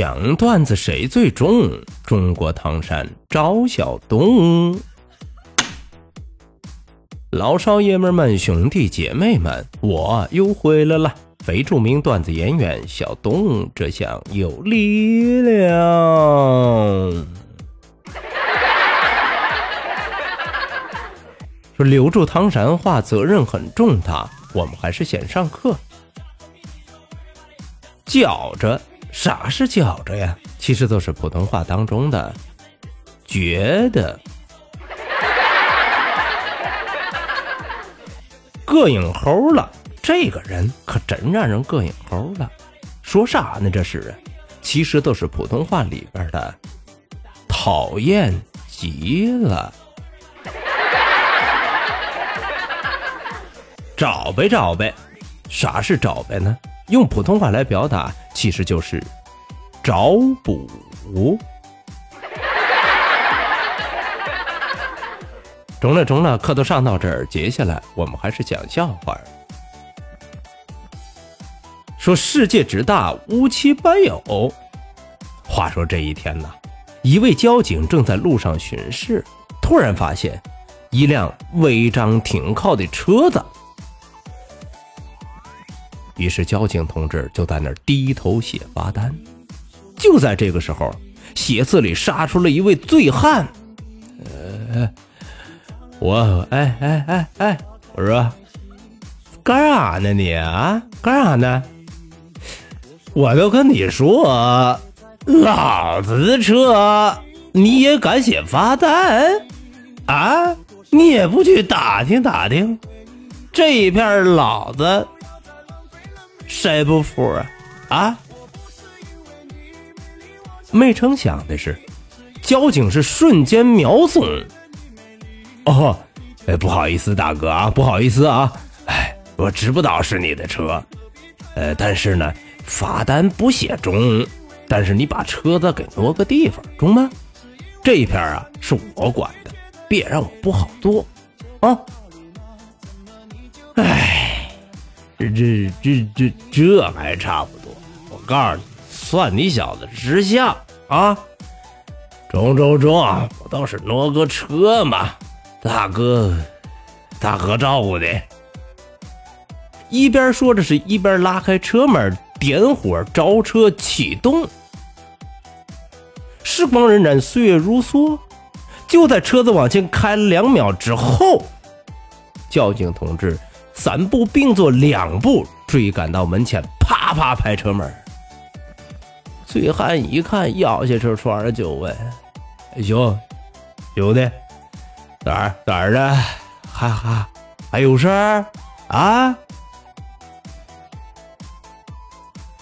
讲段子谁最重？中国唐山赵小东，老少爷们们、兄弟姐妹们，我又回来了！非著名段子演员小东，这下有力量。说留住唐山话责任很重大，我们还是先上课。觉着。啥是觉着呀？其实都是普通话当中的觉得，膈应猴了。这个人可真让人膈应猴了。说啥呢？这是，其实都是普通话里边的讨厌极了。找呗找呗，啥是找呗呢？用普通话来表达，其实就是找补。中了中了，课都上到这儿，接下来我们还是讲笑话。说世界之大，无奇不有。话说这一天呢，一位交警正在路上巡视，突然发现一辆违章停靠的车子。于是交警同志就在那儿低头写罚单。就在这个时候，写字里杀出了一位醉汉。呃，我哎哎哎哎，我说干啥呢你啊？干啥呢？我都跟你说，老子的车你也敢写罚单啊？你也不去打听打听，这一片老子。谁不服啊？啊！没成想的是，交警是瞬间秒怂。哦，哎，不好意思，大哥啊，不好意思啊，哎，我知不道是你的车，呃，但是呢，罚单不写中，但是你把车子给挪个地方中吗？这一片啊是我管的，别让我不好做啊。哎。这这这这这还差不多，我告诉你，算你小子识相啊！中中中，不都是挪个车吗？大哥，大哥照顾的。一边说着，是一边拉开车门，点火着车启动。时光荏苒，岁月如梭，就在车子往前开了两秒之后，交警同志。三步并作两步追赶到门前，啪啪拍车门。醉汉一看，要下车窗就问：“兄兄弟，哪儿哪儿的？还还还有事儿啊？”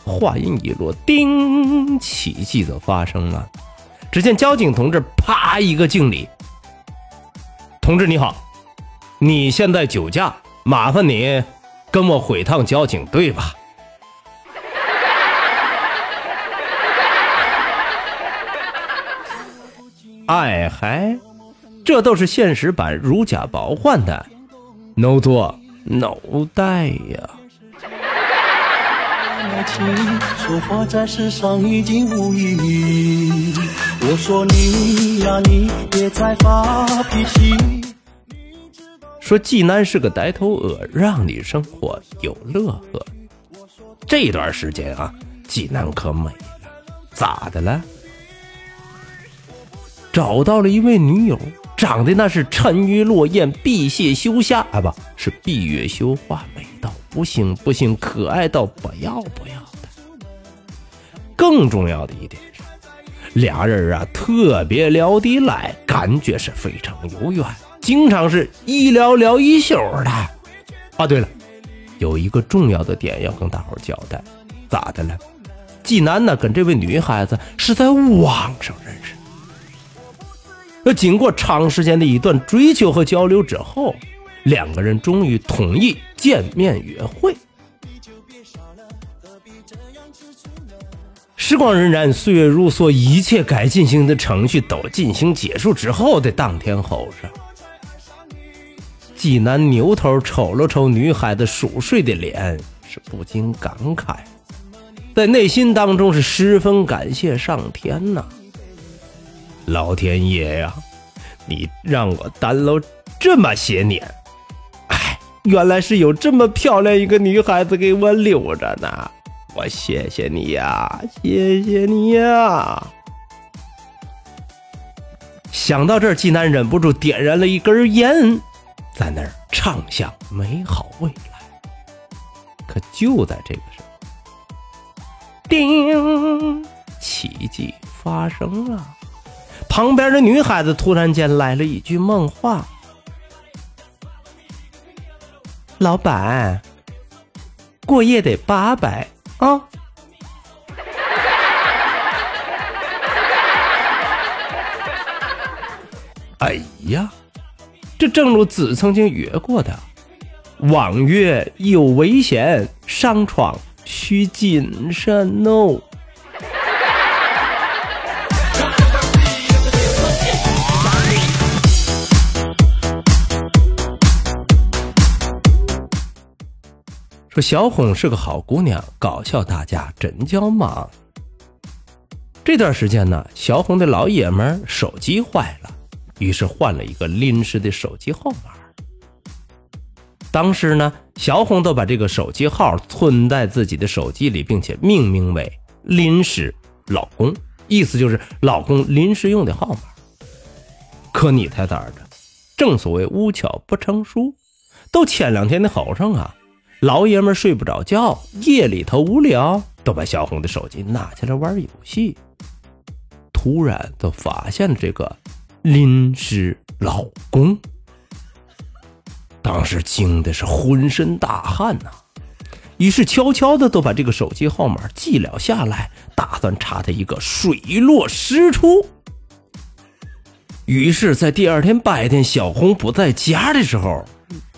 话音一落，叮，奇迹则发生了。只见交警同志啪一个敬礼：“同志你好，你现在酒驾。”麻烦你跟我回趟交警队吧。哎嗨，这都是现实版如假包换的，no 做 no 带呀。说话在世上已经无意义。我说你呀，你别再发脾气。说济南是个呆头鹅，让你生活有乐呵。这段时间啊，济南可美了，咋的了？找到了一位女友，长得那是沉鱼落雁、闭月羞虾啊，不是闭月羞花，美到不行不行，可爱到不要不要的。更重要的一点是，俩人啊特别聊得来，感觉是非常有缘。经常是一聊聊一宿的。啊，对了，有一个重要的点要跟大伙交代，咋的了？济南呢，跟这位女孩子是在网上认识。那经过长时间的一段追求和交流之后，两个人终于同意见面约会。时光荏苒，岁月如梭，一切该进行的程序都进行结束之后的当天后上，济南扭头瞅了瞅女孩子熟睡的脸，是不禁感慨，在内心当中是十分感谢上天呐，老天爷呀，你让我单了这么些年，哎，原来是有这么漂亮一个女孩子给我留着呢。我谢谢你呀，谢谢你呀！想到这儿，济南忍不住点燃了一根烟，在那儿畅想美好未来。可就在这个时候，叮，奇迹发生了。旁边的女孩子突然间来了一句梦话：“老板，过夜得八百。”啊！哎呀，这正如子曾经约过的，望月有危险，上床需谨慎哦。说小红是个好姑娘，搞笑大家真叫忙。这段时间呢，小红的老爷们手机坏了，于是换了一个临时的手机号码。当时呢，小红都把这个手机号存在自己的手机里，并且命名为“临时老公”，意思就是老公临时用的号码。可你猜咋着？正所谓无巧不成书，都前两天的后上啊。老爷们睡不着觉，夜里头无聊，都把小红的手机拿起来玩游戏。突然，就发现了这个临时老公，当时惊的是浑身大汗呐。于是悄悄的都把这个手机号码记了下来，打算查他一个水落石出。于是，在第二天白天，小红不在家的时候，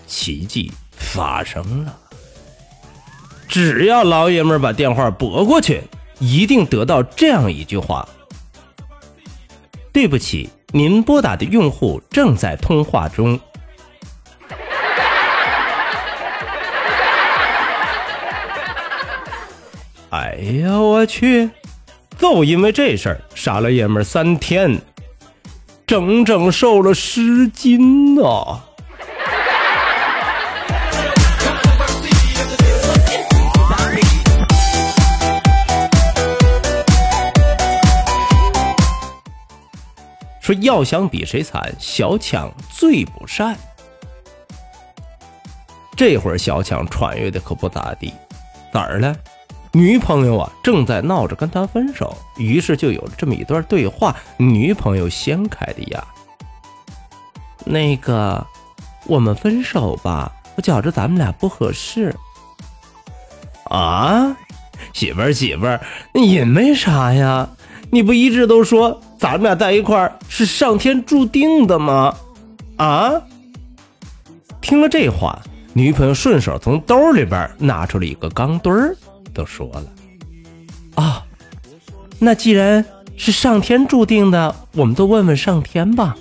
奇迹发生了。只要老爷们把电话拨过去，一定得到这样一句话：“对不起，您拨打的用户正在通话中。”哎呀，我去！就因为这事儿，傻了爷们三天整整瘦了十斤呢。说要想比谁惨，小强最不善。这会儿小强穿越的可不咋地，哪儿呢？女朋友啊正在闹着跟他分手，于是就有了这么一段对话。女朋友先开的呀，那个，我们分手吧，我觉着咱们俩不合适。啊，媳妇儿媳妇儿，因为啥呀？你不一直都说？咱们俩在一块儿是上天注定的吗？啊！听了这话，女朋友顺手从兜里边拿出了一个钢墩儿，都说了：“啊，那既然是上天注定的，我们都问问上天吧。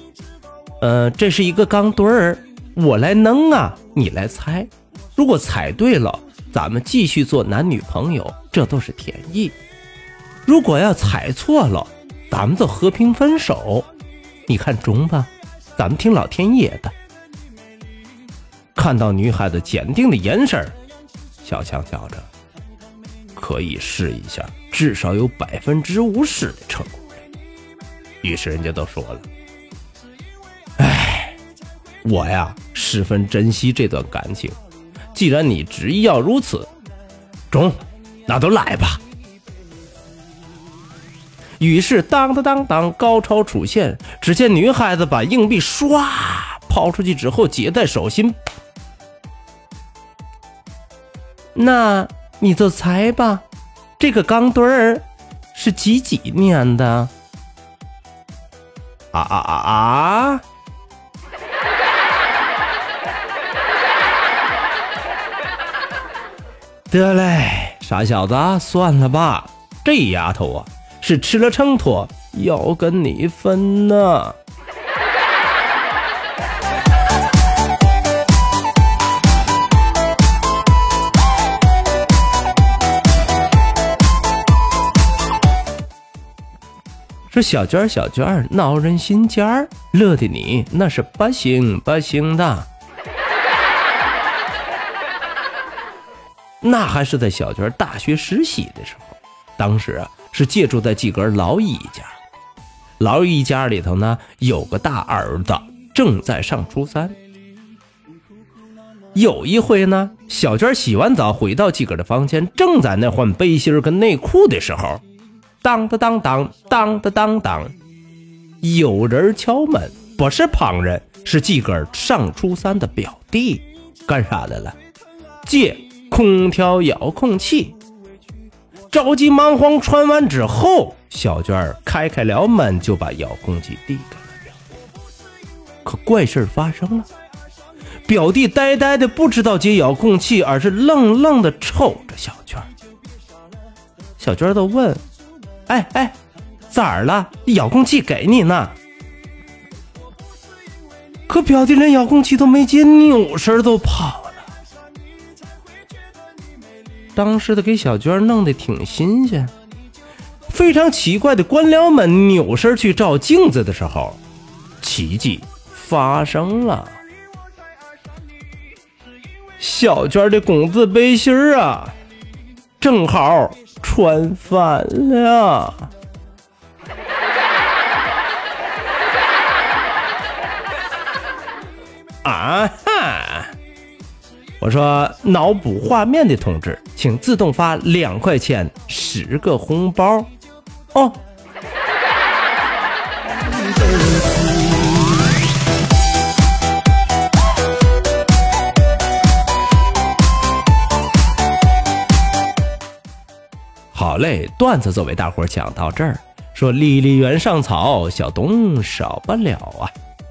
呃，这是一个钢墩儿，我来扔啊，你来猜。如果猜对了，咱们继续做男女朋友，这都是天意；如果要猜错了，咱们就和平分手，你看中吧？咱们听老天爷的。看到女孩子坚定的眼神小强笑着可以试一下，至少有百分之五十的成功率。于是人家都说了：“哎，我呀十分珍惜这段感情，既然你执意要如此，中，那都来吧。”于是，当当当当，高潮出现。只见女孩子把硬币唰抛出去之后，接在手心。那你就猜吧，这个钢墩儿是几几年的？啊啊啊啊！得嘞，傻小子，算了吧。这丫头啊，是吃了秤砣要跟你分呢。说小娟，小娟闹人心尖儿，乐的你那是不行不行的。那还是在小娟大学实习的时候，当时啊是借住在几个老姨家，老姨家里头呢有个大儿子正在上初三。有一回呢，小娟洗完澡回到几个的房间，正在那换背心跟内裤的时候。当当当当当当当当，有人敲门，不是旁人，是自个上初三的表弟，干啥来了？借空调遥控器。着急忙慌穿完之后，小娟儿开开了门，就把遥控器递给了表弟。可怪事发生了，表弟呆呆的不知道接遥控器，而是愣愣的瞅着小娟儿。小娟儿都问。哎哎，咋了？遥控器给你呢。可表弟连遥控器都没接，扭身都跑了。当时的给小娟弄得挺新鲜，非常奇怪的官僚们，扭身去照镜子的时候，奇迹发生了。小娟的工字背心啊，正好。穿反了啊！我说脑补画面的同志，请自动发两块钱十个红包哦。好嘞，段子就为大伙讲到这儿。说离离原上草，小东少不了啊！